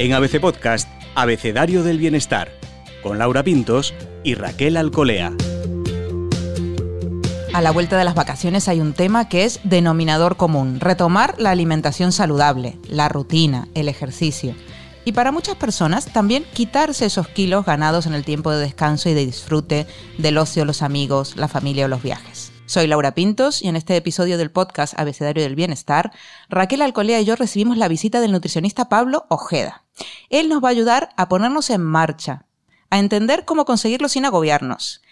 En ABC Podcast, Abecedario del Bienestar, con Laura Pintos y Raquel Alcolea. A la vuelta de las vacaciones hay un tema que es denominador común, retomar la alimentación saludable, la rutina, el ejercicio. Y para muchas personas también quitarse esos kilos ganados en el tiempo de descanso y de disfrute del ocio, los amigos, la familia o los viajes. Soy Laura Pintos y en este episodio del podcast Abecedario del Bienestar, Raquel Alcolea y yo recibimos la visita del nutricionista Pablo Ojeda. Él nos va a ayudar a ponernos en marcha, a entender cómo conseguirlo sin agobiarnos,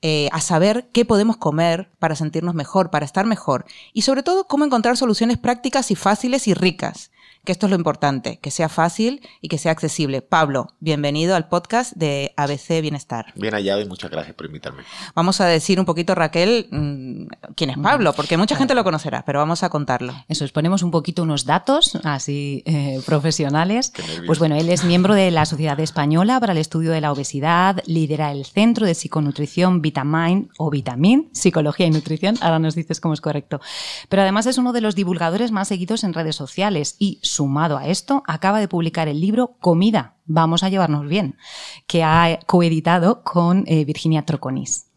eh, a saber qué podemos comer para sentirnos mejor, para estar mejor y sobre todo cómo encontrar soluciones prácticas y fáciles y ricas que esto es lo importante, que sea fácil y que sea accesible. Pablo, bienvenido al podcast de ABC Bienestar. Bien hallado y muchas gracias por invitarme. Vamos a decir un poquito, Raquel, mm, quién es Pablo, porque mucha gente lo conocerá, pero vamos a contarlo. Eso, exponemos un poquito unos datos así eh, profesionales. Pues bueno, él es miembro de la Sociedad Española para el Estudio de la Obesidad, lidera el Centro de Psiconutrición Vitamind o Vitamin, Psicología y Nutrición, ahora nos dices cómo es correcto. Pero además es uno de los divulgadores más seguidos en redes sociales y sumado a esto, acaba de publicar el libro Comida, vamos a llevarnos bien, que ha coeditado con eh, Virginia Troconis.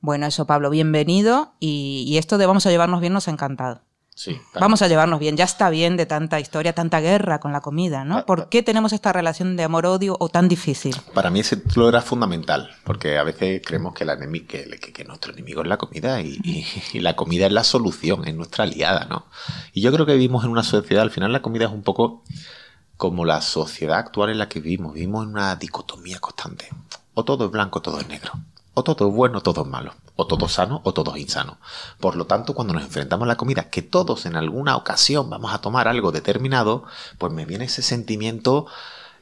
Bueno, eso, Pablo, bienvenido. Y, esto de vamos a llevarnos bien nos ha encantado. Sí, Vamos a llevarnos bien, ya está bien de tanta historia, tanta guerra con la comida, ¿no? Ah, ¿Por ah. qué tenemos esta relación de amor-odio o tan difícil? Para mí ese título era fundamental, porque a veces creemos que, la que, nuestro enemigo es la comida y, y, la comida es la solución, es nuestra aliada, ¿no? Y yo creo que vivimos en una sociedad, al final la comida es un poco como la sociedad actual en la que vivimos, vivimos en una dicotomía constante. O todo es blanco, o todo es negro. O todo es bueno, o todo es malo. O todo es sano, o todo es insano. Por lo tanto, cuando nos enfrentamos a la comida, que todos en alguna ocasión vamos a tomar algo determinado, pues me viene ese sentimiento,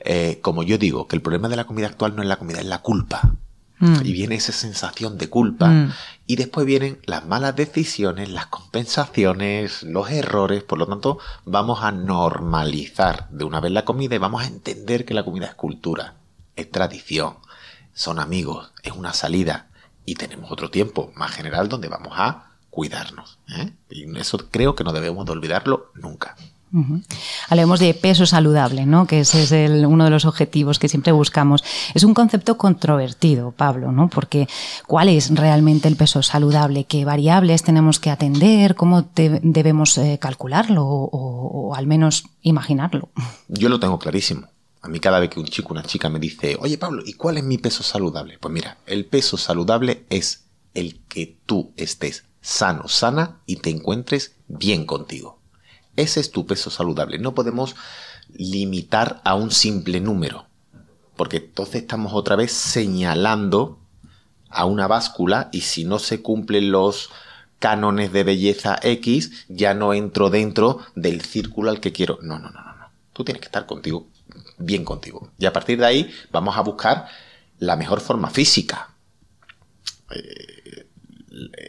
eh, como yo digo, que el problema de la comida actual no es la comida, es la culpa. Mm. Y viene esa sensación de culpa. Mm. Y después vienen las malas decisiones, las compensaciones, los errores. Por lo tanto, vamos a normalizar de una vez la comida y vamos a entender que la comida es cultura, es tradición, son amigos, es una salida y tenemos otro tiempo más general donde vamos a cuidarnos. ¿eh? Y eso creo que no debemos de olvidarlo nunca. Hablemos de peso saludable, ¿no? que ese es uno de los objetivos que siempre buscamos. Es un concepto controvertido, Pablo, ¿no? porque ¿cuál es realmente el peso saludable? ¿Qué variables tenemos que atender? ¿Cómo debemos eh, calcularlo o, o al menos imaginarlo? Yo lo tengo clarísimo. A mí cada vez que un chico una chica me dice, oye Pablo, ¿y cuál es mi peso saludable? Pues mira, el peso saludable es el que tú estés sano, sana y te encuentres bien contigo. Ese es tu peso saludable. No podemos limitar a un simple número, porque entonces estamos otra vez señalando a una báscula y si no se cumplen los cánones de belleza X, ya no entro dentro del círculo al que quiero. No, no, no, no. no. Tú tienes que estar contigo bien contigo. Y a partir de ahí vamos a buscar la mejor forma física. Eh,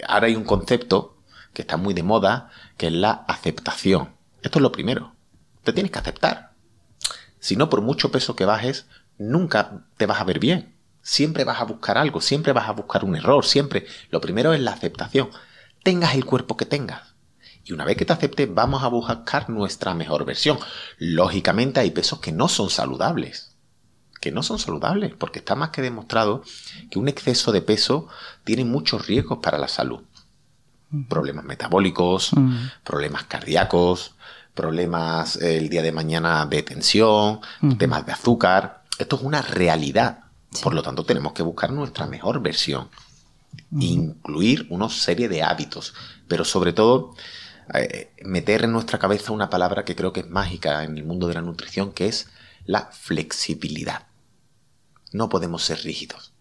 ahora hay un concepto que está muy de moda, que es la aceptación. Esto es lo primero. Te tienes que aceptar. Si no, por mucho peso que bajes, nunca te vas a ver bien. Siempre vas a buscar algo, siempre vas a buscar un error, siempre. Lo primero es la aceptación. Tengas el cuerpo que tengas. Y una vez que te acepte, vamos a buscar nuestra mejor versión. Lógicamente hay pesos que no son saludables. Que no son saludables, porque está más que demostrado que un exceso de peso tiene muchos riesgos para la salud. Problemas metabólicos, problemas cardíacos, problemas eh, el día de mañana de tensión, temas de azúcar. Esto es una realidad. Por lo tanto, tenemos que buscar nuestra mejor versión. Incluir una serie de hábitos. Pero sobre todo, eh, meter en nuestra cabeza una palabra que creo que es mágica en el mundo de la nutrición, que es la flexibilidad. No podemos ser rígidos.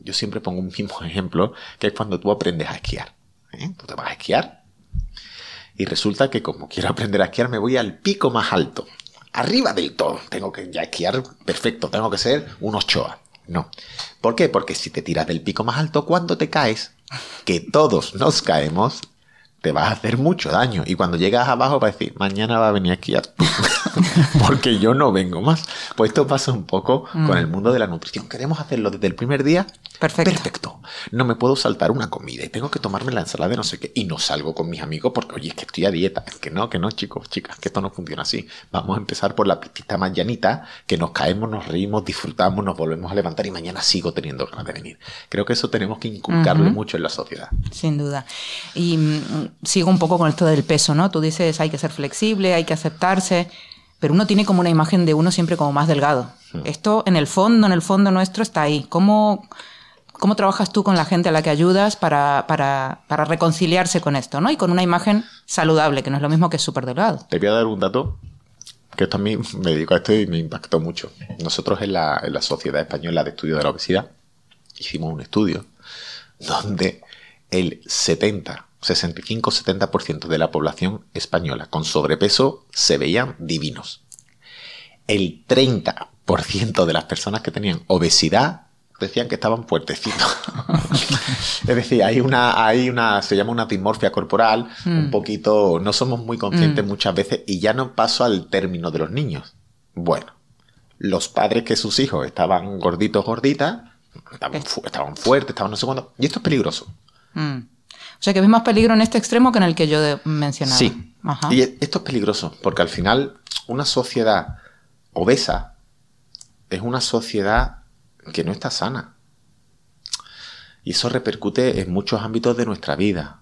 Yo siempre pongo un mismo ejemplo, que es cuando tú aprendes a esquiar. ¿eh? Tú te vas a esquiar y resulta que como quiero aprender a esquiar me voy al pico más alto, arriba del todo. Tengo que ya esquiar perfecto, tengo que ser un ochoa. No. ¿Por qué? Porque si te tiras del pico más alto, cuando te caes, que todos nos caemos, te vas a hacer mucho daño. Y cuando llegas abajo vas a decir, mañana va a venir a esquiar porque yo no vengo más. Pues esto pasa un poco con mm. el mundo de la nutrición. Queremos hacerlo desde el primer día Perfecto. Perfecto. No me puedo saltar una comida y tengo que tomarme la ensalada de no sé qué y no salgo con mis amigos porque, oye, es que estoy a dieta. Que no, que no, chicos, chicas, que esto no funciona así. Vamos a empezar por la pistita más llanita, que nos caemos, nos reímos, disfrutamos, nos volvemos a levantar y mañana sigo teniendo ganas de venir. Creo que eso tenemos que inculcarlo mucho en la sociedad. Sin duda. Y mm, sigo un poco con esto del peso, ¿no? Tú dices hay que ser flexible, hay que aceptarse, pero uno tiene como una imagen de uno siempre como más delgado. Hmm. Esto en el fondo, en el fondo nuestro está ahí. ¿Cómo, cómo trabajas tú con la gente a la que ayudas para, para, para reconciliarse con esto, ¿no? Y con una imagen saludable, que no es lo mismo que súper delgado. Te voy a dar un dato que también me dedico a esto y me impactó mucho. Nosotros en la, en la Sociedad Española de Estudio de la Obesidad hicimos un estudio donde el 70, 65-70% de la población española con sobrepeso se veían divinos. El 30% de las personas que tenían obesidad decían que estaban fuertecitos. es decir, hay una, hay una, se llama una dimorfia corporal, un mm. poquito, no somos muy conscientes mm. muchas veces, y ya no paso al término de los niños. Bueno, los padres que sus hijos estaban gorditos, gorditas, estaban, fuertes, estaban no sé cuándo, y esto es peligroso. Mm. O sea que ves más peligro en este extremo que en el que yo mencionaba. Sí. Y esto es peligroso, porque al final una sociedad obesa es una sociedad que no está sana. Y eso repercute en muchos ámbitos de nuestra vida.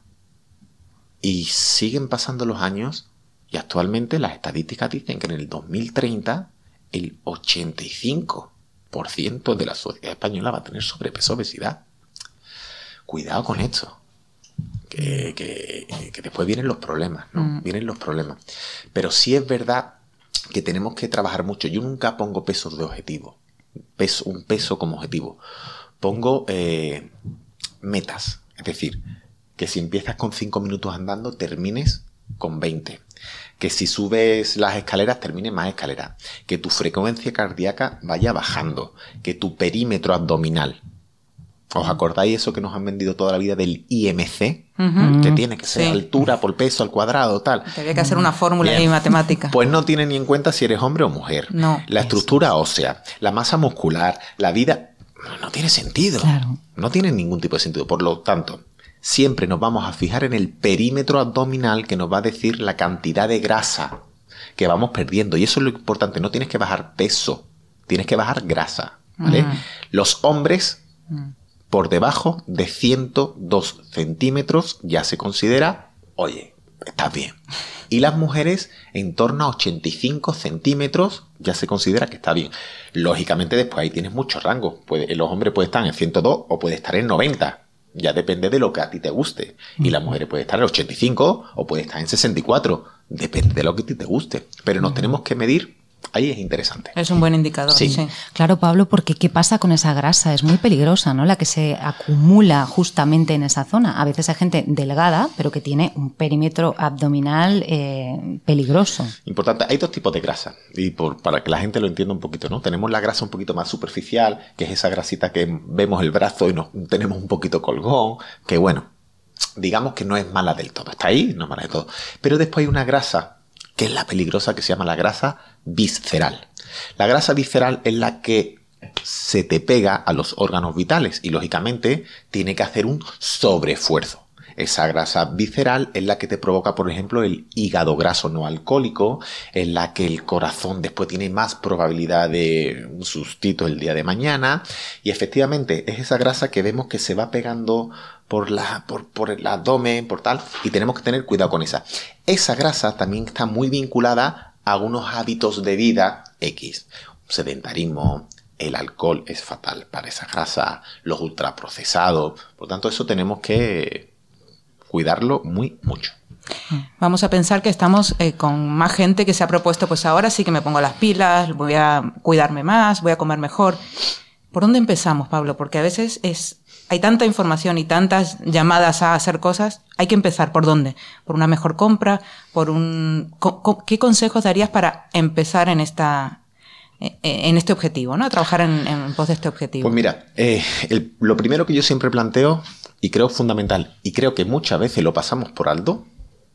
Y siguen pasando los años y actualmente las estadísticas dicen que en el 2030 el 85% de la sociedad española va a tener sobrepeso obesidad. Cuidado con esto. Que, que, después vienen los problemas, ¿no? Mm. Vienen los problemas. Pero sí es verdad que tenemos que trabajar mucho. Yo nunca pongo pesos de objetivo peso, un peso como objetivo. Pongo eh, metas, es decir, que si empiezas con 5 minutos andando, termines con 20. Que si subes las escaleras, termines más escaleras. Que tu frecuencia cardíaca vaya bajando. Que tu perímetro abdominal. ¿Os acordáis eso que nos han vendido toda la vida del IMC? Que tiene que ser altura por peso al cuadrado, tal. Había que hacer una fórmula y matemática. Pues no tiene ni en cuenta si eres hombre o mujer. No. La estructura ósea, la masa muscular, la vida. No tiene sentido. No tiene ningún tipo de sentido. Por lo tanto, siempre nos vamos a fijar en el perímetro abdominal que nos va a decir la cantidad de grasa que vamos perdiendo. Y eso es lo importante. No tienes que bajar peso, tienes que bajar grasa. ¿vale? Los hombres por debajo de 102 centímetros ya se considera, oye, estás bien. Y las mujeres en torno a 85 centímetros ya se considera que está bien. Lógicamente después ahí tienes mucho rango. Puede, los hombres pueden estar en 102 o puede estar en 90. Ya depende de lo que a ti te guste. Y las mujeres pueden estar en 85 o puede estar en 64. Depende de lo que a ti te guste. Pero nos tenemos que medir Ahí es interesante. Es un buen indicador. Sí. Claro, Pablo, porque ¿qué pasa con esa grasa? Es muy peligrosa, ¿no? La que se acumula justamente en esa zona. A veces hay gente delgada, pero que tiene un perímetro abdominal eh, peligroso. Importante. Hay dos tipos de grasa. Y por, para que la gente lo entienda un poquito, ¿no? Tenemos la grasa un poquito más superficial, que es esa grasita que vemos el brazo y nos tenemos un poquito colgón, que bueno, digamos que no es mala del todo. Está ahí, no es mala del todo. Pero después hay una grasa es la peligrosa que se llama la grasa visceral. La grasa visceral es la que se te pega a los órganos vitales y lógicamente tiene que hacer un sobreesfuerzo. Esa grasa visceral es la que te provoca, por ejemplo, el hígado graso no alcohólico, es la que el corazón después tiene más probabilidad de un sustito el día de mañana. Y efectivamente es esa grasa que vemos que se va pegando por, la, por, por el abdomen, por tal, y tenemos que tener cuidado con esa. Esa grasa también está muy vinculada a unos hábitos de vida X. Sedentarismo, el alcohol es fatal para esa grasa, los ultraprocesados. Por tanto, eso tenemos que cuidarlo muy mucho. Vamos a pensar que estamos eh, con más gente que se ha propuesto, pues ahora sí que me pongo las pilas, voy a cuidarme más, voy a comer mejor. ¿Por dónde empezamos, Pablo? Porque a veces es, hay tanta información y tantas llamadas a hacer cosas, hay que empezar por dónde? ¿Por una mejor compra? ¿Por un, ¿Qué consejos darías para empezar en esta, en este objetivo, ¿no? A trabajar en, pos de este objetivo. Pues mira, eh, lo primero que yo siempre planteo y creo fundamental, y creo que muchas veces lo pasamos por alto,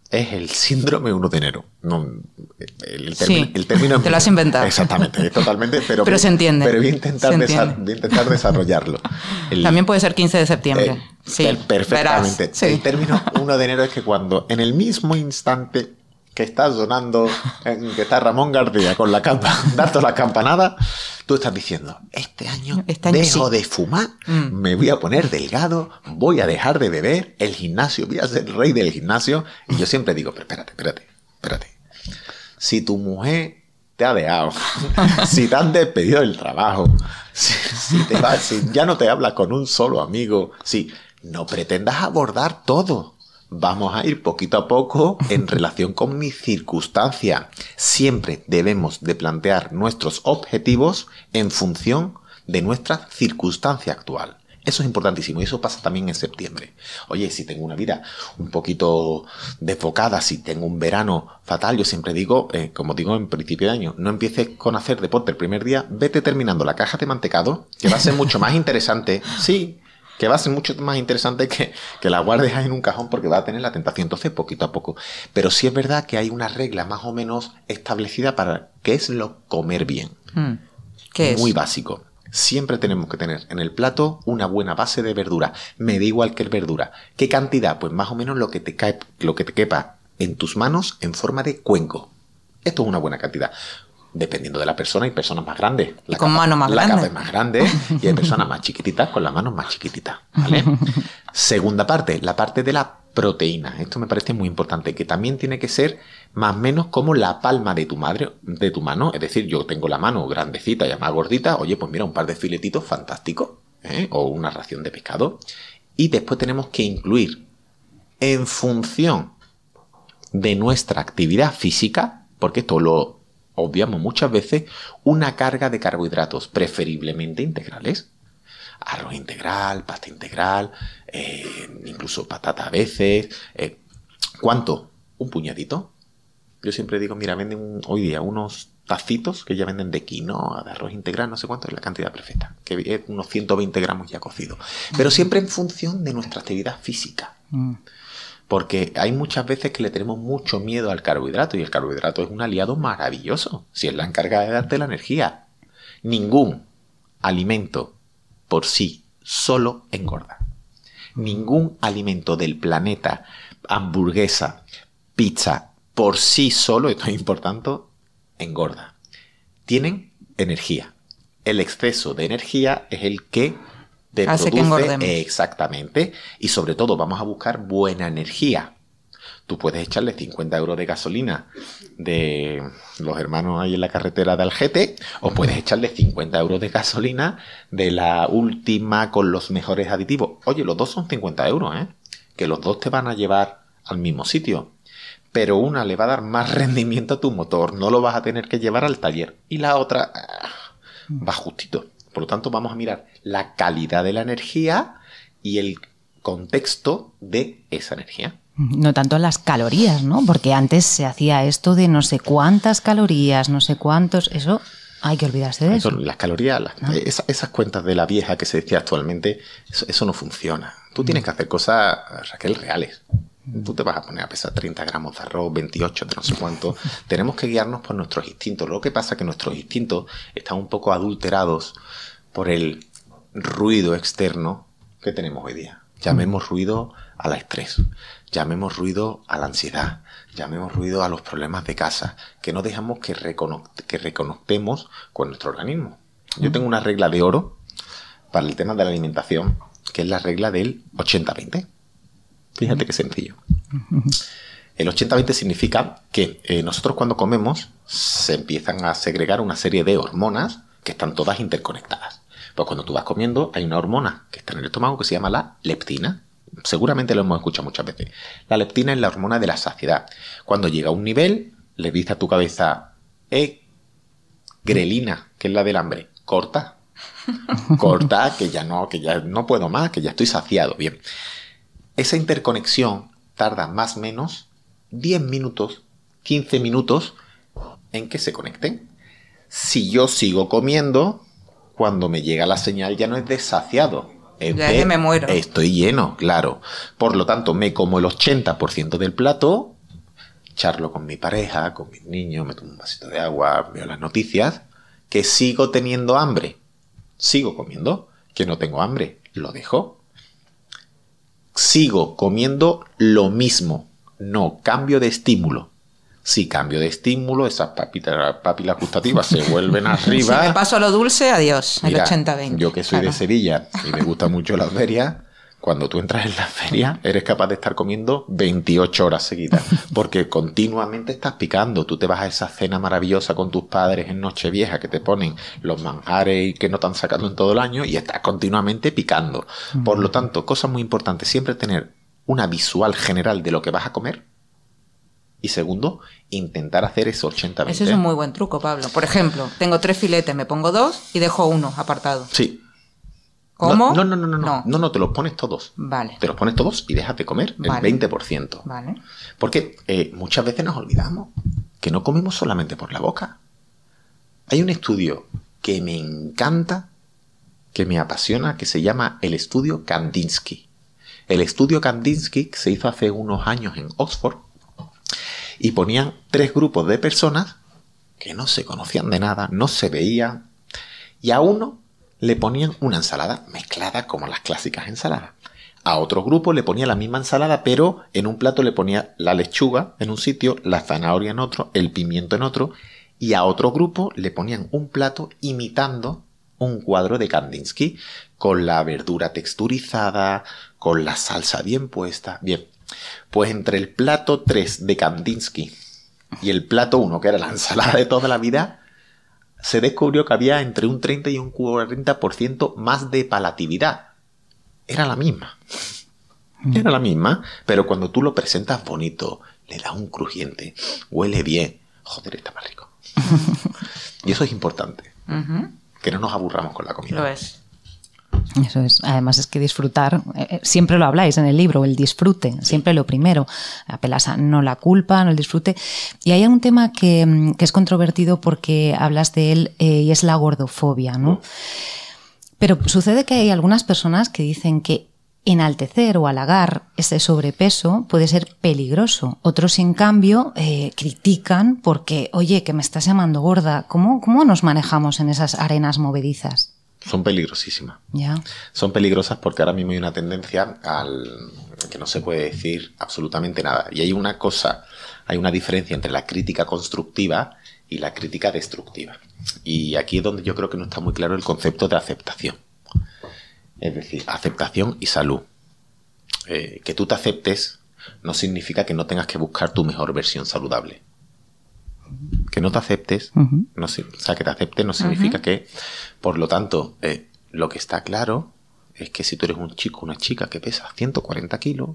es el síndrome 1 de enero. No, el, término te lo has inventado. Exactamente, totalmente, pero, pero se entiende. Pero voy a intentar, intentar desarrollarlo. También puede ser 15 de septiembre. Eh, sí, perfectamente. El término 1 de enero es que cuando en el mismo instante que está sonando, que está Ramón Gardía con la campa, dando la campanada, tú estás diciendo, este año, este dejo de fumar, mm. me voy a poner delgado, voy a dejar de beber, el gimnasio, voy a ser rey del gimnasio. Y yo siempre digo, pero espérate, espérate, espérate. Si tu mujer te ha dejado, si te han despedido del trabajo, si, si ya no te habla con un solo amigo, si no pretendas abordar todo vamos a ir poquito a poco en relación con mi circunstancia. Siempre debemos de plantear nuestros objetivos en función de nuestra circunstancia actual. Eso es importantísimo y eso pasa también en septiembre. Oye, si tengo una vida un poquito desfocada, si tengo un verano fatal, yo siempre digo, eh, como digo en principio de año, no empieces con hacer deporte el primer día, vete terminando la caja de mantecado, que va a ser mucho más interesante. Sí, que va a ser mucho más interesante que, que la guardes en un cajón porque va a tener la tentación. Entonces, poquito a poco. Pero sí es verdad que hay una regla más o menos establecida para qué es lo comer bien. Hmm. ¿Qué es? Muy básico. Siempre tenemos que tener en el plato una buena base de verdura. Me da igual que verdura. ¿Qué cantidad? Pues más o menos lo que te, cae, lo que te quepa en tus manos en forma de cuenco. Esto es una buena cantidad dependiendo de la persona, hay personas más grandes. La con manos más grandes. La es más grande y hay personas más chiquititas con las manos más chiquititas. Segunda parte, la parte de la proteína. Esto me parece muy importante, que también tiene que ser más o menos como la palma de tu madre, de tu mano. Es decir, yo tengo la mano grandecita y más gordita. Oye, pues mira, un par de filetitos fantásticos. ¿eh? O una ración de pescado. Y después tenemos que incluir, en función de nuestra actividad física, porque esto lo obviamos muchas veces una carga de carbohidratos, preferiblemente integrales. Arroz integral, pasta integral, eh, incluso patata a veces. Eh, ¿Cuánto? Un puñadito. Yo siempre digo, mira, venden hoy día unos tacitos que ya venden de quinoa, de arroz integral, no sé cuánto es la cantidad perfecta, que es unos 120 gramos ya cocido. Pero siempre en función de nuestra actividad física. Mm. Porque hay muchas veces que le tenemos mucho miedo al carbohidrato y el carbohidrato es un aliado maravilloso si es la encarga de darte la energía. Ningún alimento por sí solo engorda. Ningún alimento del planeta, hamburguesa, pizza, por sí solo, esto es importante, engorda. Tienen energía. El exceso de energía es el que Hace que exactamente. Y sobre todo vamos a buscar buena energía. Tú puedes echarle 50 euros de gasolina de los hermanos ahí en la carretera de Algete, o puedes echarle 50 euros de gasolina de la última con los mejores aditivos. Oye, los dos son 50 euros, ¿eh? Que los dos te van a llevar al mismo sitio. Pero una le va a dar más rendimiento a tu motor, no lo vas a tener que llevar al taller. Y la otra ah, va justito. Por lo tanto, vamos a mirar la calidad de la energía y el contexto de esa energía. No tanto las calorías, ¿no? Porque antes se hacía esto de no sé cuántas calorías, no sé cuántos. Eso hay que olvidarse de eso. Las calorías, esas, cuentas de la vieja que se decía actualmente, eso, no funciona. Tú tienes que hacer cosas, Raquel, reales. Tú te vas a poner a pesar 30 gramos de arroz, 28 de no sé cuánto. Tenemos que guiarnos por nuestros instintos. Lo que pasa es que nuestros instintos están un poco adulterados por el ruido externo que tenemos hoy día. Llamemos ruido al estrés, llamemos ruido a la ansiedad, llamemos ruido a los problemas de casa, que no dejamos que, que reconocemos con nuestro organismo. Yo tengo una regla de oro para el tema de la alimentación, que es la regla del 80-20. Fíjate qué sencillo. El 80-20 significa que eh, nosotros cuando comemos se empiezan a segregar una serie de hormonas que están todas interconectadas. Pues cuando tú vas comiendo hay una hormona que está en el estómago que se llama la leptina. Seguramente lo hemos escuchado muchas veces. La leptina es la hormona de la saciedad. Cuando llega a un nivel, le dice a tu cabeza, eh, grelina, que es la del hambre, corta. Corta, que ya no, que ya no puedo más, que ya estoy saciado. Bien esa interconexión tarda más o menos 10 minutos, 15 minutos en que se conecten. Si yo sigo comiendo, cuando me llega la señal ya no es desaciado. Es ya me muero. Estoy lleno, claro. Por lo tanto, me como el 80% del plato charlo con mi pareja, con mis niños, me tomo un vasito de agua, veo las noticias, que sigo teniendo hambre. Sigo comiendo, que no tengo hambre, lo dejo. Sigo comiendo lo mismo, no cambio de estímulo. Si cambio de estímulo, esas papilas, papilas gustativas se vuelven arriba. Si me paso a lo dulce, adiós, el 80-20. Yo que soy de Sevilla y me gusta mucho las ferias, cuando tú entras en la feria, eres capaz de estar comiendo 28 horas seguidas, porque continuamente estás picando. Tú te vas a esa cena maravillosa con tus padres en Nochevieja que te ponen los manjares y que no te han sacado en todo el año y estás continuamente picando. Por lo tanto, cosa muy importante, siempre tener una visual general de lo que vas a comer. Y segundo, intentar hacer ese 80-20. Ese es un muy buen truco, Pablo. Por ejemplo, tengo tres filetes, me pongo dos y dejo uno apartado. Sí, ¿Cómo? No, no, no, no, no. No, no, te los pones todos. Vale. Te los pones todos y dejas de comer Vale. el 20%. Vale. Porque eh, muchas veces nos olvidamos que no comemos solamente por la boca. Hay un estudio que me encanta, que me apasiona, que se llama el estudio Kandinsky. El estudio Kandinsky se hizo hace unos años en Oxford y ponían tres grupos de personas que no se conocían de nada, no se veían, y a uno le ponían una ensalada mezclada como las clásicas ensaladas. A otro grupo le ponía la misma ensalada, pero en un plato le ponía la lechuga en un sitio, la zanahoria en otro, el pimiento en otro, y a otro grupo le ponían un plato imitando un cuadro de Kandinsky, con la verdura texturizada, con la salsa bien puesta. Bien, pues entre el plato 3 de Kandinsky y el plato 1, que era la ensalada de toda la vida, se descubrió que había entre un 30 y un 40% más de palatividad. Era la misma. Era la misma, pero cuando tú lo presentas bonito, le das un crujiente, huele bien, joder, está más rico. y eso es importante, que no nos aburramos con la comida. Lo es. Eso es. Además es que disfrutar, eh, eh, siempre lo habláis en el libro, el disfrute, siempre lo primero. Apelas a no la culpa, no el disfrute. Y hay un tema que, mm, que es controvertido porque hablas de él eh, y es la gordofobia, ¿no? Pero sucede que hay algunas personas que dicen que enaltecer o halagar ese sobrepeso puede ser peligroso. Otros, en cambio, eh, critican porque, oye, que me estás llamando gorda. ¿Cómo, ¿Cómo nos manejamos en esas arenas movedizas? Son peligrosísimas. Son peligrosas porque ahora mismo hay una tendencia al que no se puede decir absolutamente nada. Y hay una cosa, hay una diferencia entre la crítica constructiva y la crítica destructiva. Y aquí es donde yo creo que no está muy claro el concepto de aceptación. Es decir, aceptación y salud. Eh, que tú te aceptes no significa que no tengas que buscar tu mejor versión saludable. Que no te aceptes, no, o sea, que te aceptes no significa que, por lo tanto, eh, lo que está claro es que si tú eres un chico una chica que pesa 140 kilos,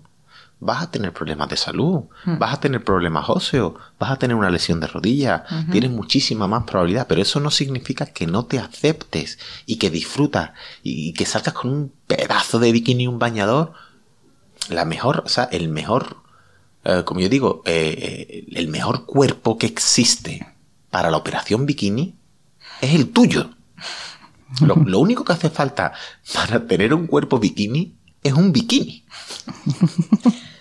vas a tener problemas de salud, vas a tener problemas óseos, vas a tener una lesión de rodilla, tienes muchísima más probabilidad, pero eso no significa que no te aceptes y que disfrutas y, y que salgas con un pedazo de bikini y un bañador. La mejor, o sea, el mejor, eh, como yo digo, eh, eh, el mejor cuerpo que existe para la operación bikini es el tuyo. Lo, lo único que hace falta para tener un cuerpo bikini es un bikini.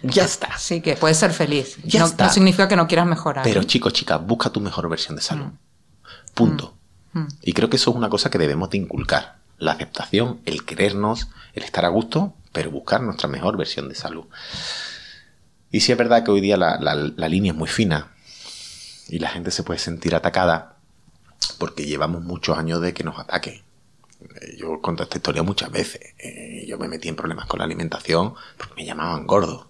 ya está. Así que puedes ser feliz. Ya no, está. no significa que no quieras mejorar. Pero chicos, chicas, busca tu mejor versión de salud. Punto. Mm. Y creo que eso es una cosa que debemos de inculcar. La aceptación, el querernos, el estar a gusto, pero buscar nuestra mejor versión de salud. Y sí es verdad que hoy día la, la- la línea es muy fina y la gente se puede sentir atacada porque llevamos muchos años de que nos ataquen. Eh, Yo conté esta historia muchas veces. Eh, yo me metí en problemas con la alimentación porque me llamaban gordo.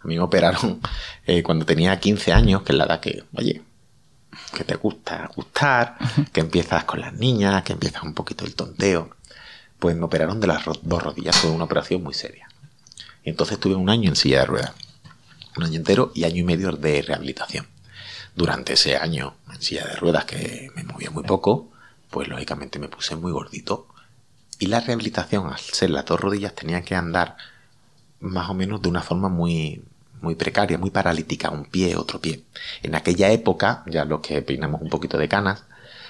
A mí me operaron eh, cuando tenía 15 años, que es la edad que, oye, que te gusta gustar, que empiezas con las niñas, que empiezas un poquito el tonteo. Pues me operaron de las ro- dos rodillas, fue una operación muy seria. Y entonces estuve un año en silla de ruedas, un año entero y año y medio de rehabilitación. Durante ese año en silla de ruedas, que me movía muy poco, pues lógicamente me puse muy gordito. Y la rehabilitación, al ser las dos rodillas, tenía que andar más o menos de una forma muy, muy precaria, muy paralítica, un pie, otro pie. En aquella época, ya los que peinamos un poquito de canas,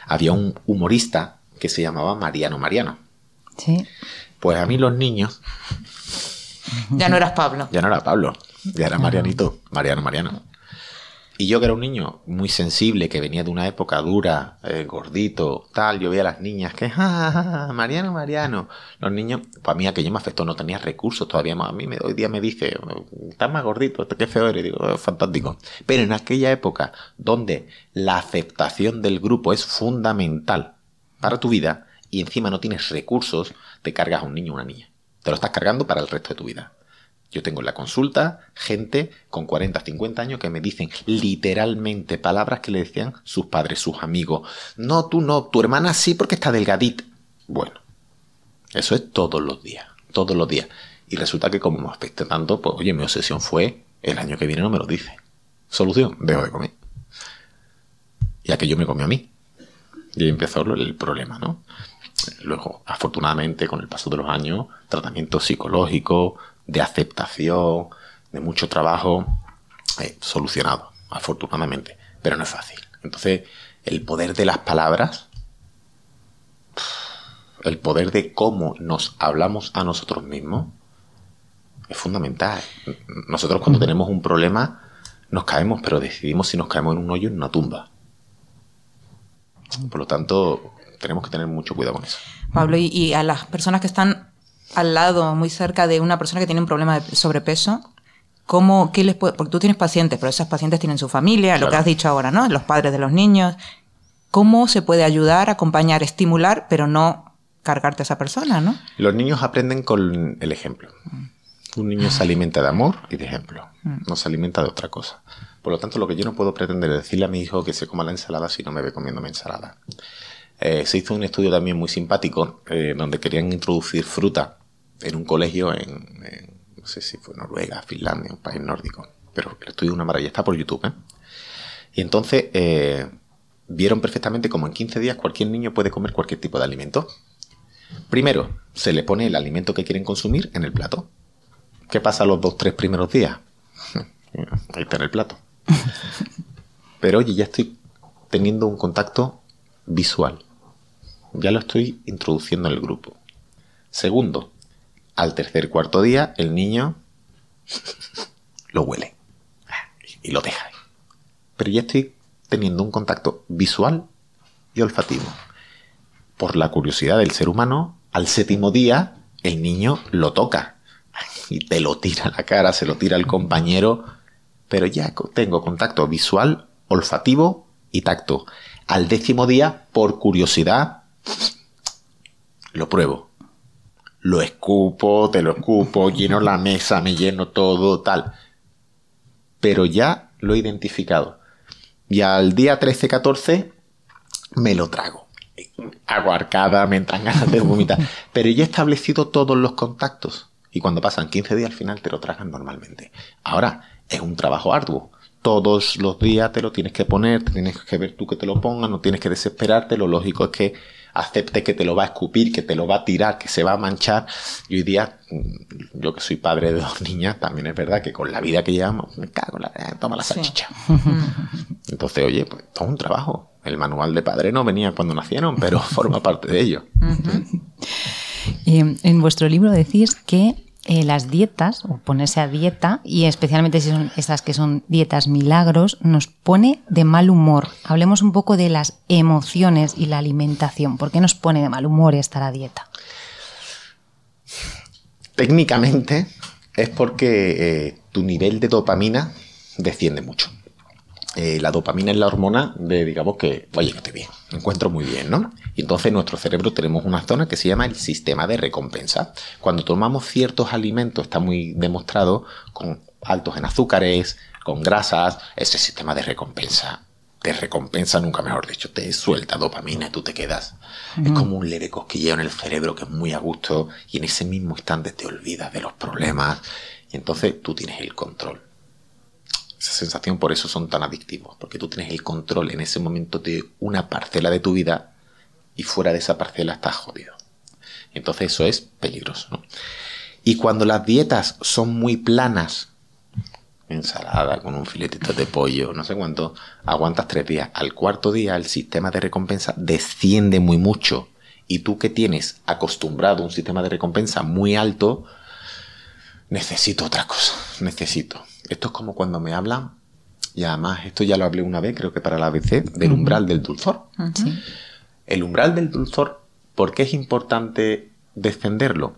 había un humorista que se llamaba Mariano Mariano. Sí. Pues a mí los niños, Ya no eras Pablo. ya no era Pablo, ya era Marianito, Mariano Mariano. Y yo que era un niño muy sensible, que venía de una época dura, eh, gordito, tal, yo veía a las niñas que, ¡Ah, Mariano, Mariano. Los niños, pues a mí aquello me afectó, no tenía recursos todavía. A mí hoy día me dice, estás más gordito, qué feo eres. Digo, oh, fantástico. Pero en aquella época, donde la aceptación del grupo es fundamental para tu vida, y encima no tienes recursos, te cargas a un niño o una niña. Te lo estás cargando para el resto de tu vida. Yo tengo en la consulta gente con 40, 50 años que me dicen literalmente palabras que le decían sus padres, sus amigos. No, tú no, tu hermana sí porque está delgadita. Bueno, eso es todos los días, todos los días. Y resulta que como me afecta tanto, pues oye, mi obsesión fue el año que viene no me lo dice. Solución, dejo de comer. Ya que yo me comí a mí. Y ahí empezó el problema, ¿no? Luego, afortunadamente, con el paso de los años, tratamiento psicológico, de aceptación, de mucho trabajo, eh, solucionado, afortunadamente. Pero no es fácil. Entonces, el poder de las palabras, el poder de cómo nos hablamos a nosotros mismos, es fundamental. Nosotros cuando tenemos un problema, nos caemos, pero decidimos si nos caemos en un hoyo o en una tumba. Por lo tanto, tenemos que tener mucho cuidado con eso. Pablo, y a las personas que están al lado, muy cerca de una persona que tiene un problema de sobrepeso, ¿cómo, qué les puede, porque tú tienes pacientes, pero esas pacientes tienen su familia, lo que has dicho ahora, ¿no? Los padres de los niños. ¿Cómo se puede ayudar, acompañar, estimular, pero no cargarte a esa persona, ¿no? Los niños aprenden con el ejemplo. Un niño se alimenta de amor y de ejemplo, mm. no se alimenta de otra cosa. Por lo tanto, lo que yo no puedo pretender es decirle a mi hijo que se coma la ensalada si no me ve comiéndome ensalada. Eh, se hizo un estudio también muy simpático eh, donde querían introducir fruta en un colegio en, no sé si fue Noruega, Finlandia, un país nórdico, pero el estudio es una maravilla, está por YouTube. ¿eh? Y entonces eh, vieron perfectamente como en 15 días cualquier niño puede comer cualquier tipo de alimento. Primero, se le pone el alimento que quieren consumir en el plato. ¿Qué pasa los dos, tres primeros días? Ahí está en el plato. Pero oye, ya estoy teniendo un contacto visual. Ya lo estoy introduciendo en el grupo. Segundo, al tercer cuarto día, el niño lo huele y lo deja. Pero ya estoy teniendo un contacto visual y olfativo. Por la curiosidad del ser humano, al séptimo día, el niño lo toca y te lo tira a la cara, se lo tira al compañero, pero ya tengo contacto visual, olfativo y tacto. Al décimo día, por curiosidad, lo pruebo lo escupo, te lo escupo, lleno la mesa, me lleno todo, tal. Pero ya lo he identificado. Y al día 13-14 me lo trago. Hago arcada, me entran ganas de vomitar. Pero ya he establecido todos los contactos. Y cuando pasan 15 días al final te lo tragan normalmente. Ahora, es un trabajo arduo. Todos los días te lo tienes que poner, tienes que ver tú que te lo pongan, no tienes que desesperarte. Lo lógico es que acepte que te lo va a escupir, que te lo va a tirar, que se va a manchar. Y hoy día, mm, yo que soy padre de dos niñas, también es verdad que con la vida que llevamos, me cago en la... Eh, toma la salchicha. Entonces, oye, pues todo un trabajo. El manual de padre no venía cuando nacieron, pero forma parte de ello. en vuestro libro decís que eh, las dietas, o ponerse a dieta, y especialmente si son estas que son dietas milagros, nos pone de mal humor. Hablemos un poco de las emociones y la alimentación. ¿Por qué nos pone de mal humor estar a dieta? Técnicamente es porque eh, tu nivel de dopamina desciende mucho. Eh, la dopamina es la hormona de, digamos que, oye, que estoy bien, me encuentro muy bien, ¿no? Y entonces en nuestro cerebro tenemos una zona que se llama el sistema de recompensa. Cuando tomamos ciertos alimentos, está muy demostrado, con altos en azúcares, con grasas, ese sistema de recompensa te recompensa, nunca mejor dicho, te suelta dopamina y tú te quedas. Es como un leve cosquilleo en el cerebro que es muy a gusto y en ese mismo instante te olvidas de los problemas y entonces tú tienes el control. Esa sensación por eso son tan adictivos, porque tú tienes el control en ese momento de una parcela de tu vida y fuera de esa parcela estás jodido. Entonces eso es peligroso. Y cuando las dietas son muy planas, ensalada con un filetito de pollo, no sé cuánto, aguantas tres días. Al cuarto día el sistema de recompensa desciende muy mucho. Y tú que tienes acostumbrado un sistema de recompensa muy alto, necesito otra cosa, necesito. Esto es como cuando me hablan, y además esto ya lo hablé una vez, creo que para la ABC, del umbral del dulzor. El umbral del dulzor, ¿por qué es importante defenderlo?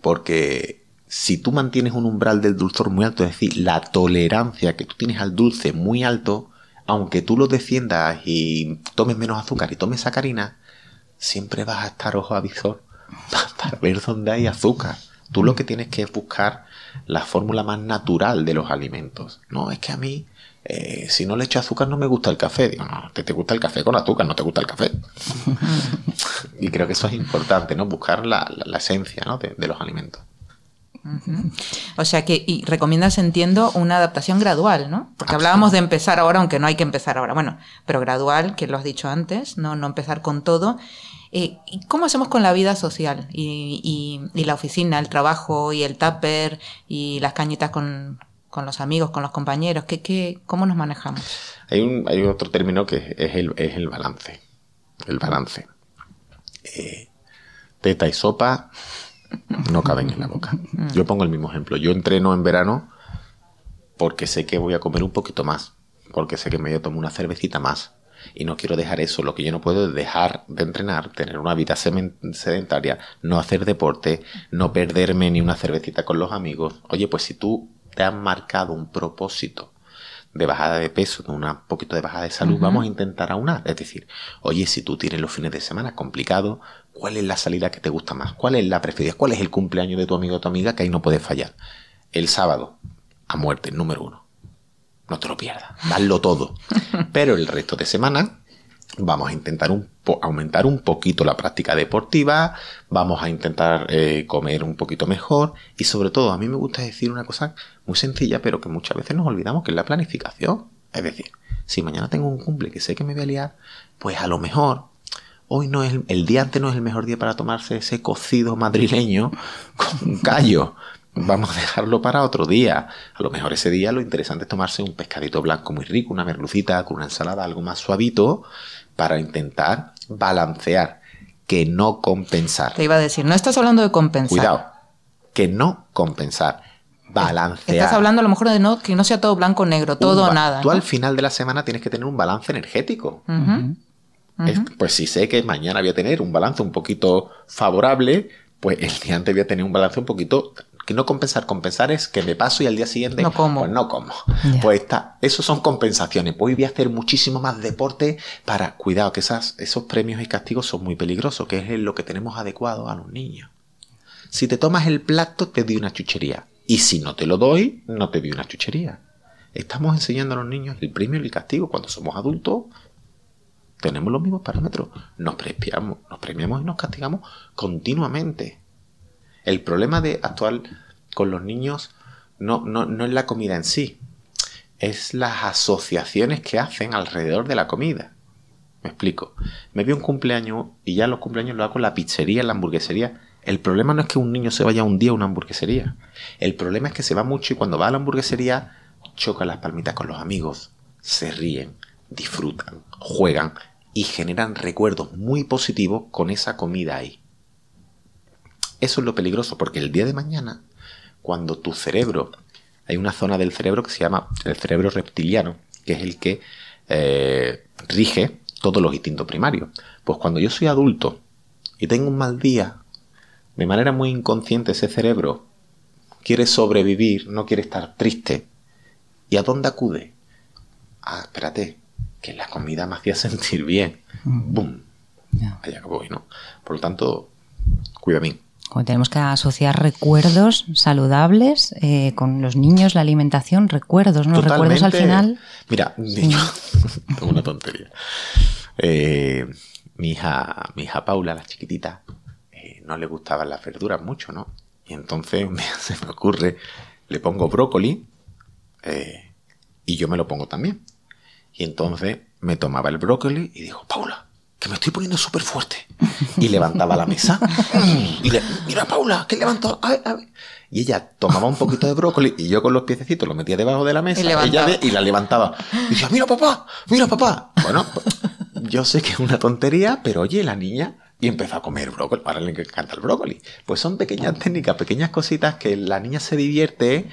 Porque si tú mantienes un umbral del dulzor muy alto, es decir, la tolerancia que tú tienes al dulce muy alto, aunque tú lo defiendas y tomes menos azúcar y tomes sacarina, siempre vas a estar ojo a visor para ver dónde hay azúcar. Tú lo que tienes que buscar la fórmula más natural de los alimentos. No, es que a mí, eh, si no le echo azúcar, no me gusta el café. Digo, no, te, te gusta el café con azúcar, no te gusta el café. y creo que eso es importante, ¿no? Buscar la, esencia de, los alimentos. O sea que, y recomiendas, entiendo, una adaptación gradual, ¿no? Porque hablábamos de empezar ahora, aunque no hay que empezar ahora. Bueno, pero gradual, que lo has dicho antes, no, no empezar con todo. Eh, ¿Cómo hacemos con la vida social y, la oficina, el trabajo y el tupper y las cañitas con, los amigos, con los compañeros? ¿Qué, qué, cómo nos manejamos? Hay, un, hay otro término que es el, es el balance. El balance. Eh, teta y sopa no caben en la boca. Yo pongo el mismo ejemplo. Yo entreno en verano porque sé que voy a comer un poquito más, porque sé que me voy a tomar una cervecita más y no quiero dejar eso. Lo que yo no puedo es dejar de entrenar, tener una vida sedentaria, no hacer deporte, no perderme ni una cervecita con los amigos. Oye, pues si tú te has marcado un propósito de bajada de peso, de un poquito de bajada de salud, vamos a intentar aunar. Es decir, oye, si tú tienes los fines de semana complicados, ¿cuál es la salida que te gusta más? ¿Cuál es la preferida? ¿Cuál es el cumpleaños de tu amigo o tu amiga que ahí no puede fallar? El sábado, a muerte, número uno no te lo pierdas, hazlo todo. Pero el resto de semana vamos a intentar aumentar un poquito la práctica deportiva, vamos a intentar eh, comer un poquito mejor y sobre todo a mí me gusta decir una cosa muy sencilla pero que muchas veces nos olvidamos que es la planificación. Es decir, si mañana tengo un cumple que sé que me voy a liar, pues a lo mejor hoy no es el, el día antes no es el mejor día para tomarse ese cocido madrileño con un callo vamos a dejarlo para otro día. A lo mejor ese día lo interesante es tomarse un pescadito blanco muy rico, una merlucita con una ensalada, algo más suavito, para intentar balancear, que no compensar. Te iba a decir, no estás hablando de compensar. Cuidado, que no compensar. Balancear. Estás hablando a lo mejor de no, que no sea todo blanco o negro, todo o nada. Tú al final de la semana tienes que tener un balance energético. Pues si sé que mañana voy a tener un balance un poquito favorable, pues el día antes voy a tener un balance un poquito que no compensar, compensar es que me paso y al día siguiente no como. Pues no como. Pues está, eso son compensaciones. Pues voy a hacer muchísimo más deporte para, cuidado, que esas, esos premios y castigos son muy peligrosos, que es lo que tenemos adecuado a los niños. Si te tomas el plato, te doy una chuchería. Y si no te lo doy, no te doy una chuchería. Estamos enseñando a los niños el premio y el castigo. Cuando somos adultos, tenemos los mismos parámetros. Nos premiamos, nos premiamos y nos castigamos continuamente. El problema de actual con los niños no, no, es la comida en sí, es las asociaciones que hacen alrededor de la comida. Me explico. Me veo un cumpleaños y ya los cumpleaños lo hago en la pizzería, en la hamburguesería. El problema no es que un niño se vaya un día a una hamburguesería. El problema es que se va mucho y cuando va a la hamburguesería choca las palmitas con los amigos, se ríen, disfrutan, juegan y generan recuerdos muy positivos con esa comida ahí. Eso es lo peligroso, porque el día de mañana, cuando tu cerebro, hay una zona del cerebro que se llama el cerebro reptiliano, que es el que eh, rige todos los instintos primarios. Pues cuando yo soy adulto y tengo un mal día, de manera muy inconsciente ese cerebro quiere sobrevivir, no quiere estar triste. ¿Y a dónde acude? Ah, espérate, que la comida me hacía sentir bien. Mm. ¡Bum! Allá voy, ¿no? Por lo tanto, cuida a mí tenemos que asociar recuerdos saludables eh, con los niños, la alimentación, recuerdos, ¿no? Recuerdos al final. Mira, una tontería. Eh, mi hija, mi hija Paula, la chiquitita, eh, no le gustaban las verduras mucho, ¿no? Y entonces se me ocurre, le pongo brócoli y yo me lo pongo también. Y entonces me tomaba el brócoli y dijo, Paula, que me estoy poniendo súper fuerte. Y levantaba la mesa. Y le, mira, Paula, que levantó. Y ella tomaba un poquito de brócoli y yo con los piececitos lo metía debajo de la mesa y, ella y la levantaba. Y decía, mira, papá, mira, papá. Bueno, yo sé que es una tontería, pero oye, la niña y empezó a comer brócoli. Para le encanta el brócoli. Pues son pequeñas técnicas, pequeñas cositas que la niña se divierte.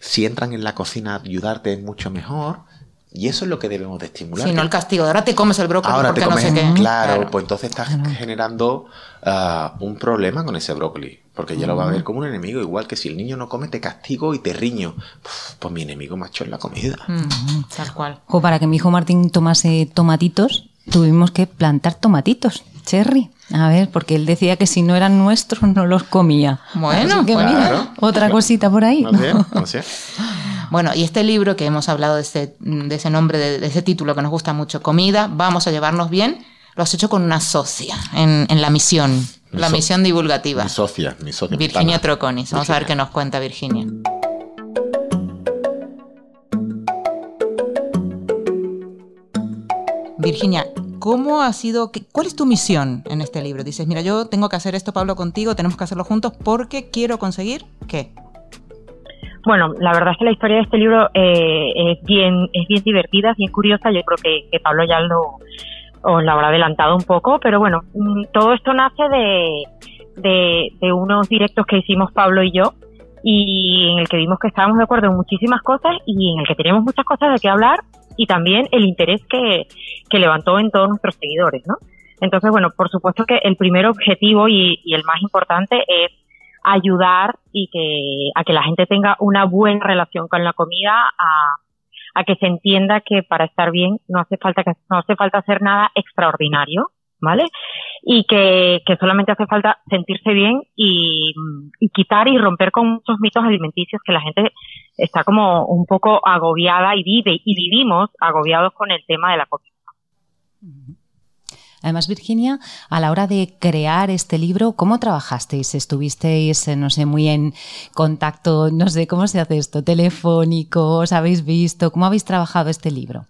Si entran en la cocina, ayudarte es mucho mejor Y eso es lo que debemos de estimular. Si no el castigo. Ahora te comes el brócoli Ahora porque te comes, no sé qué. Claro, pues entonces estás generando ah, un problema con ese brócoli. Porque ya lo va a ver como un enemigo. Igual que si el niño no come, te castigo y te riño. Uf, pues mi enemigo macho es la comida. Mm, tal cual. O para que mi hijo Martín tomase tomatitos, tuvimos que plantar tomatitos, cherry. A ver, porque él decía que si no eran nuestros no los comía. Bueno, que pues mira, claro. otra cosita por ahí. No sé, no sé. Bueno, y este libro que hemos hablado de ese, de ese nombre, de, de ese título que nos gusta mucho, Comida, vamos a llevarnos bien, lo has hecho con una socia en, en la misión, Mi la so- misión divulgativa. Mi socia, mi socia. Virginia. Troconis. Vamos a ver qué nos cuenta Virginia. Virginia, ¿cómo ha sido, cuál es tu misión en este libro? Dices, mira, yo tengo que hacer esto, Pablo, contigo, tenemos que hacerlo juntos porque quiero conseguir qué. Bueno, la verdad es que la historia de este libro eh, es bien es bien divertida, es bien curiosa. Yo creo que, Pablo ya lo os lo habrá adelantado un poco, pero bueno, mm, todo esto nace de, de, de unos directos que hicimos Pablo y yo y en el que vimos que estábamos de acuerdo en muchísimas cosas y en el que teníamos muchas cosas de qué hablar y también el interés que, que levantó en todos nuestros seguidores, ¿no? Entonces, bueno, por supuesto que el primer objetivo y, y el más importante es ayudar y que a que la gente tenga una buena relación con la comida, a, a que se entienda que para estar bien no hace falta que no hace falta hacer nada extraordinario, ¿vale? Y que, que solamente hace falta sentirse bien y, y quitar y romper con muchos mitos alimenticios que la gente está como un poco agobiada y vive y vivimos agobiados con el tema de la comida. Además, Virginia, a la hora de crear este libro, ¿cómo trabajasteis? ¿Estuvisteis, eh, no sé, muy en contacto, no sé, cómo se hace esto, telefónico, os habéis visto? ¿Cómo habéis trabajado este libro?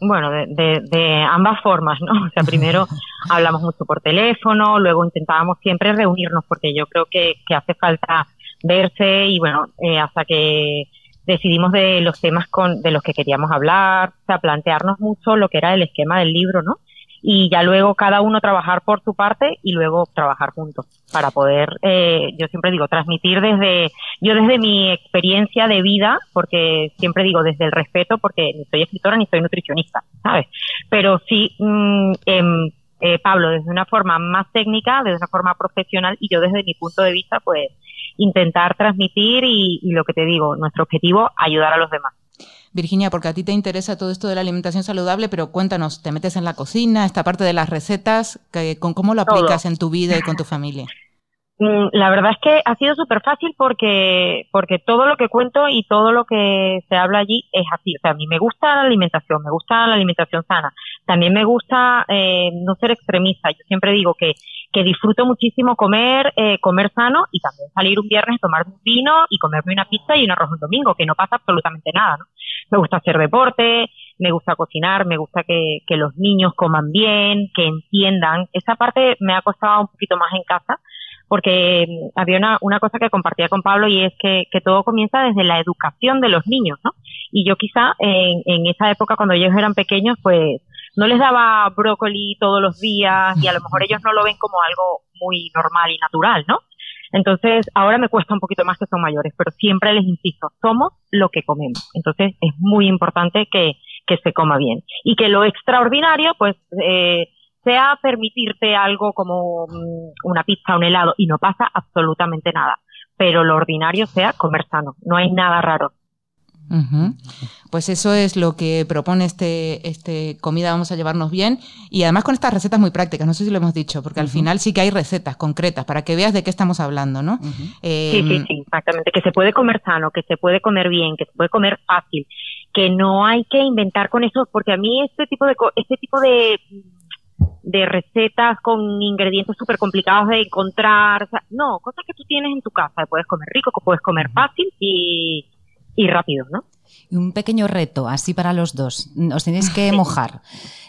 Bueno, de, de, de ambas formas, ¿no? O sea, primero hablamos mucho por teléfono, luego intentábamos siempre reunirnos porque yo creo que, que hace falta verse y bueno, eh, hasta que decidimos de los temas con, de los que queríamos hablar, o sea, plantearnos mucho lo que era el esquema del libro, ¿no? Y ya luego cada uno trabajar por su parte y luego trabajar juntos para poder, eh, yo siempre digo, transmitir desde, yo desde mi experiencia de vida, porque siempre digo desde el respeto, porque ni soy escritora ni soy nutricionista, ¿sabes? Pero sí, mm, em, eh, Pablo, desde una forma más técnica, desde una forma profesional y yo desde mi punto de vista, pues intentar transmitir y, y lo que te digo, nuestro objetivo, ayudar a los demás. Virginia, porque a ti te interesa todo esto de la alimentación saludable, pero cuéntanos, ¿te metes en la cocina, esta parte de las recetas? Que, con, ¿Cómo lo Todo. aplicas en tu vida y con tu familia? Mm, La verdad es que ha sido súper fácil porque, porque todo lo que cuento y todo lo que se habla allí es así. O sea, a mí me gusta la alimentación, me gusta la alimentación sana. También me gusta eh, no ser extremista. Yo siempre digo que, que disfruto muchísimo comer, eh, comer sano y también salir un viernes, tomarme un vino y comerme una pizza y un arroz un domingo, que no pasa absolutamente nada, ¿no? Me gusta hacer deporte, me gusta cocinar, me gusta que, que los niños coman bien, que entiendan. Esa parte me ha costado un poquito más en casa, porque mm, había una, una cosa que compartía con Pablo y es que, que todo comienza desde la educación de los niños, ¿no? Y yo quizá en, en esa época cuando ellos eran pequeños, pues no les daba brócoli todos los días y a lo mejor ellos no lo ven como algo muy normal y natural, ¿no? Entonces, ahora me cuesta un poquito más que son mayores, pero siempre les insisto, somos lo que comemos. Entonces, es muy importante que, que se coma bien. Y que lo extraordinario, pues, eh, sea permitirte algo como mm, una pizza, un helado, y no pasa absolutamente nada. Pero lo ordinario sea comer sano. No hay nada raro. Pues eso es lo que propone este, este comida vamos a llevarnos bien. Y además con estas recetas muy prácticas, no sé si lo hemos dicho, porque al final sí que hay recetas concretas para que veas de qué estamos hablando, ¿no? Eh, Sí, sí, sí, exactamente. Que se puede comer sano, que se puede comer bien, que se puede comer fácil, que no hay que inventar con eso, porque a mí este tipo de co- este tipo de de recetas con ingredientes súper complicados de encontrar, o sea, no, cosas que tú tienes en tu casa, que puedes comer rico, que puedes comer fácil y, y rápido, ¿no? Un pequeño reto, así para los dos. Os tenéis que mojar.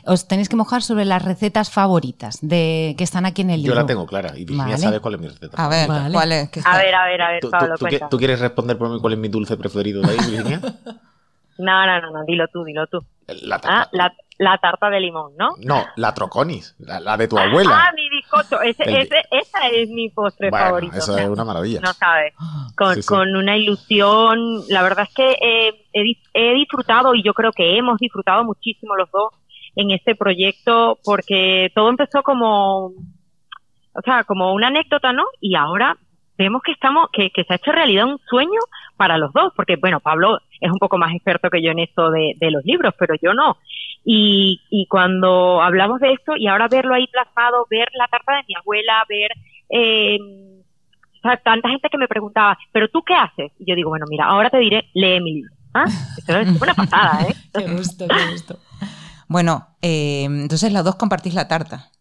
Os tenéis que mojar sobre las recetas favoritas de que están aquí en el Yo libro. la tengo clara y Virginia Vale. sabe cuál es mi receta. a ver, Vale. ¿cuál es? A ver, a ver, a ver, ¿Tú, tú- Pablo, tú cuenta. tú quieres responder por mí cuál es mi dulce preferido de ahí, Virginia? No, no, no, no, dilo tú, dilo tú. La Ah, tarta. la, la tarta de limón, ¿no? No, la troconis, la, la de tu abuela. Ah, mi bizcocho. Ese, ese, esa es mi postre Bueno, favorito. eso es una maravilla. No sabes. Con, Sí, sí. con una ilusión. La verdad es que eh, he, he disfrutado y yo creo que hemos disfrutado muchísimo los dos en este proyecto porque todo empezó como, o sea, como una anécdota, ¿no? Y ahora vemos que estamos, que, que se ha hecho realidad un sueño para los dos, porque bueno, Pablo es un poco más experto que yo en esto de, de los libros, pero yo no. Y, y cuando hablamos de esto y ahora verlo ahí plasmado, ver la tarta de mi abuela, ver eh, o sea, tanta gente que me preguntaba, ¿pero tú qué haces? Y yo digo, bueno, mira, ahora te diré, lee mi. ¿Ah? Es una pasada, ¿eh? Qué gusto, qué gusto. Bueno, eh, entonces las dos compartís la tarta.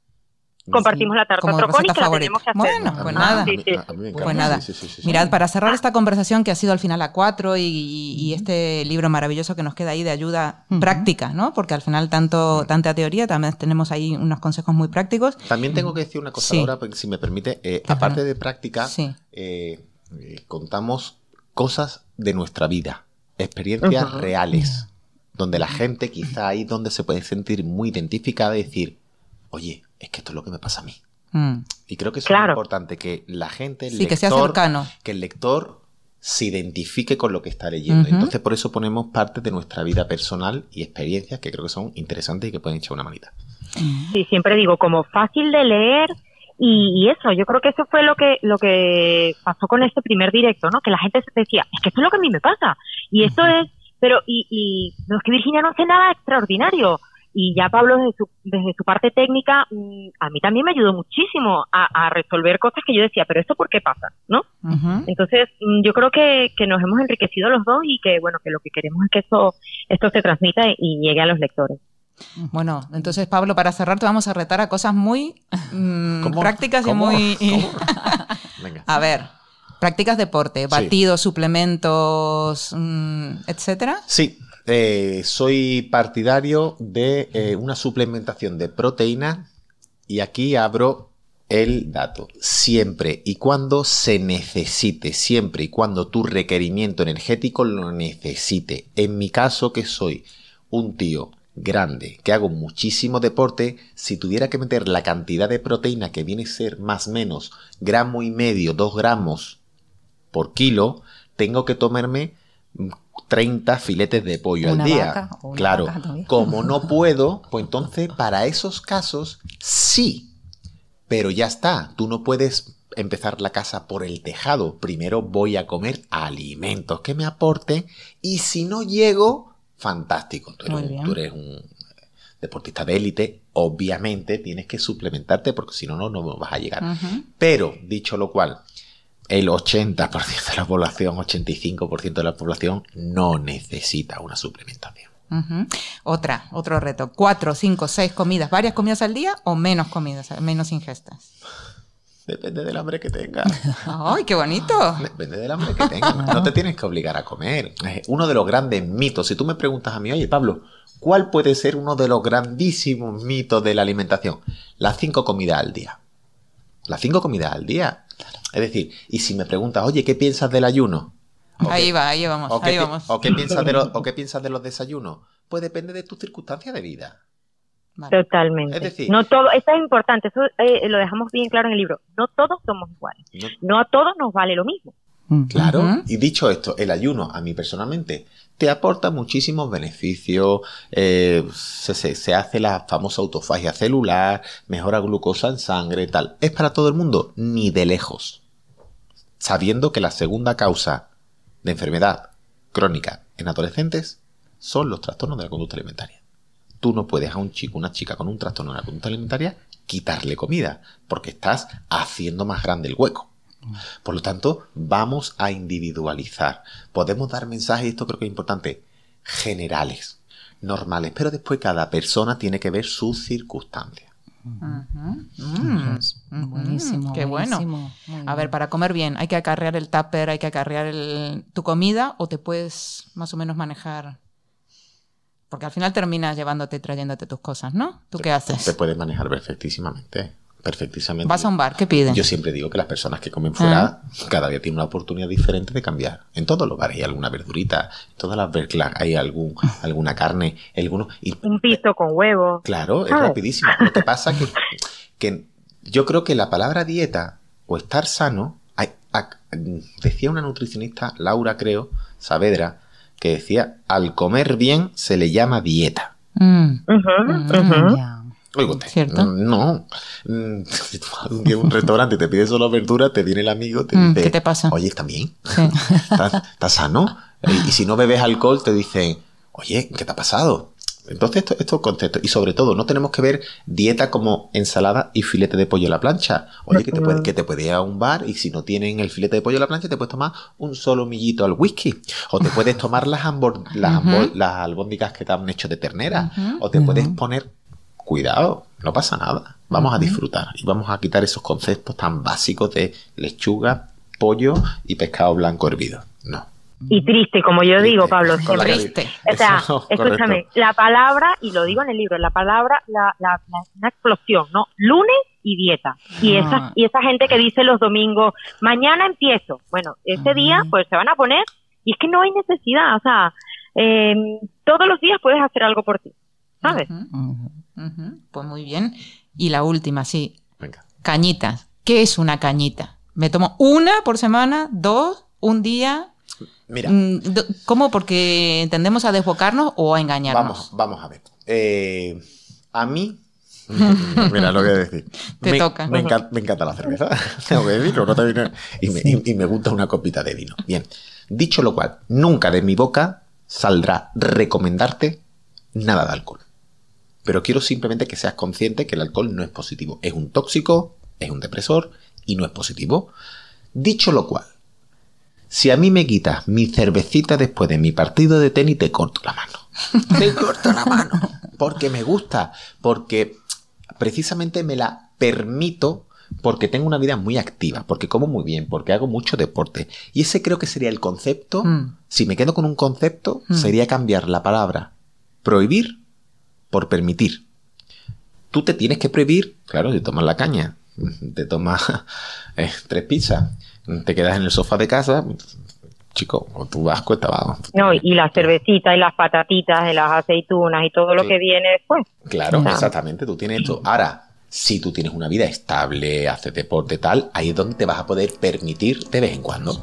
Compartimos la tarta la favorita. tenemos que hacer. Bueno, pues mí- nada. Sí, sí. Pues nada. Sí. Mirad, para cerrar esta conversación que ha sido al final a cuatro y, y este libro maravilloso que nos queda ahí de ayuda práctica, ¿no? Porque al final tanto tanta teoría, también tenemos ahí unos consejos muy prácticos. También tengo que decir una cosa ahora, porque si me permite. Eh, aparte de práctica, eh, eh, contamos cosas de nuestra vida, experiencias reales, donde la gente quizá ahí donde se puede sentir muy identificada y decir, oye, es que esto es lo que me pasa a mí. Mm. Y creo que eso Claro. es importante, que la gente, el Sí, que sea lector, cercano. que el lector se identifique con lo que está leyendo. Entonces, por eso ponemos parte de nuestra vida personal y experiencias que creo que son interesantes y que pueden echar una manita. Sí, siempre digo, como fácil de leer y, y eso, yo creo que eso fue lo que lo que pasó con este primer directo, ¿no? Que la gente se decía, es que esto es lo que a mí me pasa. Y esto es, pero, y, y no es que Virginia no hace nada extraordinario. Y ya Pablo, desde su, desde su parte técnica, mm, a mí también me ayudó muchísimo a, a resolver cosas que yo decía, pero esto por qué pasa, ¿no? Ujú. Entonces, mm, yo creo que, que nos hemos enriquecido los dos y que, bueno, que lo que queremos es que esto, esto se transmita y llegue a los lectores. Bueno, entonces Pablo, para cerrar te vamos a retar a cosas muy mm, prácticas ¿Cómo? y muy... ¿Cómo? Venga. A ver, prácticas deporte, batidos, suplementos, mm, etcétera. Sí, eh, soy partidario de eh, una suplementación de proteína y aquí abro el dato. Siempre y cuando se necesite, siempre y cuando tu requerimiento energético lo necesite. En mi caso, que soy un tío grande, que hago muchísimo deporte, si tuviera que meter la cantidad de proteína que viene a ser más o menos gramo y medio, dos gramos por kilo, tengo que tomarme 30 filetes de pollo Una al día. vaca claro, vaca como no puedo, pues entonces para esos casos sí. Pero ya está, tú no puedes empezar la casa por el tejado. Primero voy a comer alimentos que me aporten y si no llego, fantástico. Tú eres, un, bien. tú eres un deportista de élite, obviamente tienes que suplementarte porque si no, no, no vas a llegar. Pero, dicho lo cual, el 80% de la población, 85% de la población no necesita una suplementación. Otra, otro reto. Cuatro, cinco, seis comidas, varias comidas al día o menos comidas, menos ingestas. Depende del hambre que tengas. ¡Ay, qué bonito! Depende del hambre que tengas. No te tienes que obligar a comer. Uno de los grandes mitos. Si tú me preguntas a mí, oye Pablo, ¿cuál puede ser uno de los grandísimos mitos de la alimentación? Las cinco comidas al día. Las cinco comidas al día. Es decir, y si me preguntas, oye, ¿qué piensas del ayuno? ¿O Ahí qué- va, ahí vamos, ¿O qué, ahí pi- vamos. o qué piensas de los, o qué piensas de los desayunos? Pues depende de tus circunstancias de vida. Vale. Totalmente. Es decir- no todo, eso es importante, eso eh, lo dejamos bien claro en el libro. No todos somos iguales. No- No a todos nos vale lo mismo. Claro. Ujú. Y dicho esto, el ayuno, a mí personalmente, te aporta muchísimos beneficios. eh, se, se- se hace la famosa autofagia celular, mejora glucosa en sangre, tal. ¿Es para todo el mundo? Ni de lejos. Sabiendo que la segunda causa de enfermedad crónica en adolescentes son los trastornos de la conducta alimentaria. Tú no puedes a un chico, una chica con un trastorno de la conducta alimentaria quitarle comida, porque estás haciendo más grande el hueco. Por lo tanto, vamos a individualizar. Podemos dar mensajes, y esto creo que es importante, generales, normales, pero después cada persona tiene que ver sus circunstancias. Mm. Buenísimo. Qué bueno. buenísimo. A ver, para comer bien, ¿hay que acarrear el tupper, hay que acarrear el- tu comida o te puedes más o menos manejar? Porque al final terminas llevándote y trayéndote tus cosas, ¿no? ¿Tú qué Te haces? puedes manejar perfectísimamente. Perfectísimamente. Vas a un bar, ¿qué pides? Yo siempre digo que las personas que comen fuera cada día tienen una oportunidad diferente de cambiar. En todos los bares hay alguna verdurita, en todas las verclas hay algún, alguna carne, alguno. Y Un piso con huevo. Claro, es ¿Sabes? rapidísimo. Lo que pasa que, que yo creo que la palabra dieta o estar sano, decía una nutricionista, Laura creo, Saavedra, que decía, al comer bien se le llama dieta. Mm. Mm, si tú vas un un restaurante y te pides solo verdura, te viene el amigo, te mm, dice, ¿qué te pasa? Oye, ¿estás bien? ¿Estás, sano? Y, si no bebes alcohol, te dicen, oye, ¿qué te ha pasado? Entonces, estos esto conceptos, y sobre todo, no tenemos que ver dieta como ensalada y filete de pollo a la plancha. Oye, que te puede, que te puede ir a un bar y si no tienen el filete de pollo a la plancha, te puedes tomar un solo millito al whisky. O te puedes tomar las, las, albóndigas que te han hecho de ternera. O te puedes poner, cuidado, no pasa nada. Vamos a disfrutar y vamos a quitar esos conceptos tan básicos de lechuga, pollo y pescado blanco hervido. No y triste, como yo digo, Pablo, Triste. O sea, escúchame, la palabra, y lo digo en el libro, la palabra, la, la, una explosión, ¿no? Lunes y dieta. Y, ah. esa, y esa gente que dice los domingos, mañana empiezo. Bueno, ese día, pues se van a poner, y es que no hay necesidad, o sea, em, todos los días puedes hacer algo por ti, ¿sabes? Pues muy bien. Y la última, sí. Venga. Cañitas. ¿Qué es una cañita? Me tomo una por semana, dos, un día, Mira. Mm, ¿Cómo? Porque entendemos a desbocarnos o a engañarnos. Vamos, vamos a ver. Eh, a mí. Mira lo que voy a decir. Te me, toca. Me encanta, la cerveza. Tengo que decirlo, no y, me, y, me gusta una copita de vino. Bien. Dicho lo cual, nunca de mi boca saldrá recomendarte nada de alcohol. Pero quiero simplemente que seas consciente que el alcohol no es positivo. Es un tóxico, es un depresor y no es positivo. Dicho lo cual, si a mí me quitas mi cervecita después de mi partido de tenis, te corto la mano. te corto la mano. Porque me gusta. Porque precisamente me la permito porque tengo una vida muy activa, porque como muy bien, porque hago mucho deporte. Y ese creo que sería el concepto. Mm. Si me quedo con un concepto, mm. sería cambiar la palabra prohibir por permitir. Tú te tienes que prohibir, claro, de tomar la caña, te tomas eh, tres pizzas, te quedas en el sofá de casa, chico, o tú vas cuesta abajo. No, y las cervecitas y las patatitas y las aceitunas y todo lo que viene después. Claro, exactamente, tú tienes esto. Ahora, si tú tienes una vida estable, haces deporte tal, ahí es donde te vas a poder permitir de vez en cuando.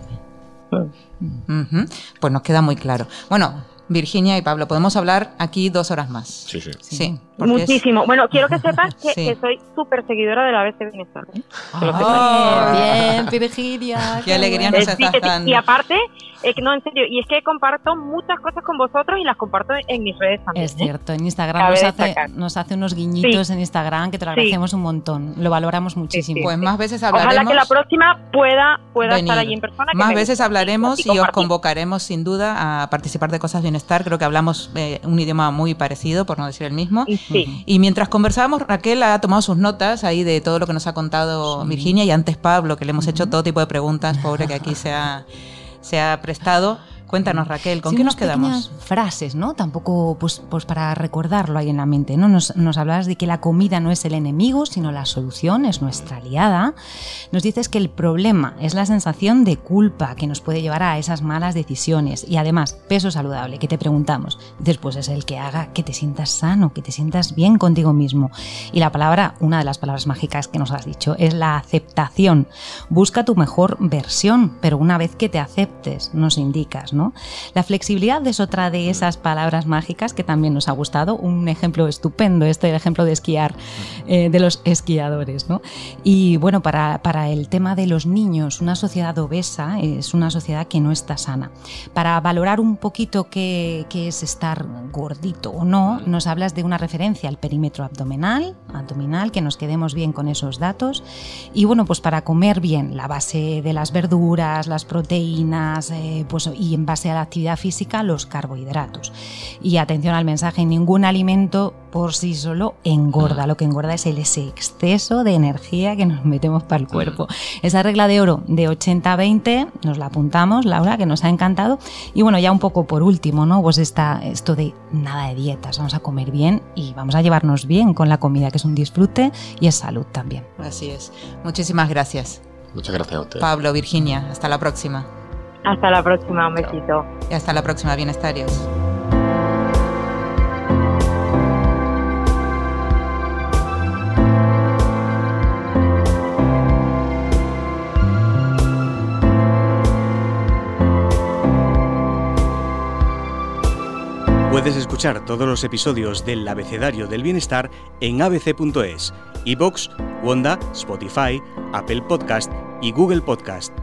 Pues nos queda muy claro. Bueno, Virginia y Pablo, podemos hablar aquí dos horas más. Sí, sí. sí Muchísimo. Bueno, quiero que sepas que, soy súper seguidora de la ABC Bienestar. ¿eh? Ah, bien, Virginia. Qué, alegría nos estás dando. Y aparte, no, en serio, y es que comparto muchas cosas con vosotros y las comparto en mis redes también. Es ¿eh? cierto, en Instagram nos hace, nos hace, unos guiñitos en Instagram que te lo agradecemos un montón, lo valoramos muchísimo. Pues más veces hablaremos. Ojalá que la próxima pueda, pueda estar allí en persona. Más veces hablaremos y, os convocaremos sin duda a participar de Cosas Bienestar. Creo que hablamos eh, un idioma muy parecido, por no decir el mismo. Y mientras conversábamos, Raquel ha tomado sus notas ahí de todo lo que nos ha contado Virginia y antes Pablo, que le hemos hecho todo tipo de preguntas, pobre que aquí se ha se ha prestado Cuéntanos, Raquel, ¿con qué nos quedamos? Frases, ¿no? Tampoco, pues, pues para recordarlo ahí en la mente, ¿no? Nos, nos hablabas de que la comida no es el enemigo, sino la solución, es nuestra aliada. Nos dices que el problema es la sensación de culpa que nos puede llevar a esas malas decisiones. Y además, peso saludable, que te preguntamos. Después es el que haga que te sientas sano, que te sientas bien contigo mismo. Y la palabra, una de las palabras mágicas que nos has dicho, es la aceptación. Busca tu mejor versión, pero una vez que te aceptes, nos indicas, ¿no? La flexibilidad es otra de esas palabras mágicas que también nos ha gustado. Un ejemplo estupendo, este el ejemplo de esquiar, eh, de los esquiadores. Y bueno, para, el tema de los niños, una sociedad obesa es una sociedad que no está sana. Para valorar un poquito qué, qué es estar gordito o no, nos hablas de una referencia al perímetro abdominal, abdominal, que nos quedemos bien con esos datos. Y bueno, pues para comer bien, la base de las verduras, las proteínas, eh, pues, y en base a la actividad física los carbohidratos. Y atención al mensaje, ningún alimento por sí solo engorda. Lo que engorda es el, ese exceso de energía que nos metemos para el cuerpo. Esa regla de oro de 80-20 nos la apuntamos, Laura, que nos ha encantado. Y bueno, ya un poco por último, ¿no? Pues está esto de nada de dietas, vamos a comer bien y vamos a llevarnos bien con la comida, que es un disfrute y es salud también. Así es. Muchísimas gracias. Muchas gracias a usted. Pablo, Virginia, hasta la próxima. Hasta la próxima, un besito. Y hasta la próxima, bienestarios. Puedes escuchar todos los episodios del Abecedario del Bienestar en abc.es, iBox, Wanda, Spotify, Apple Podcast y Google Podcast.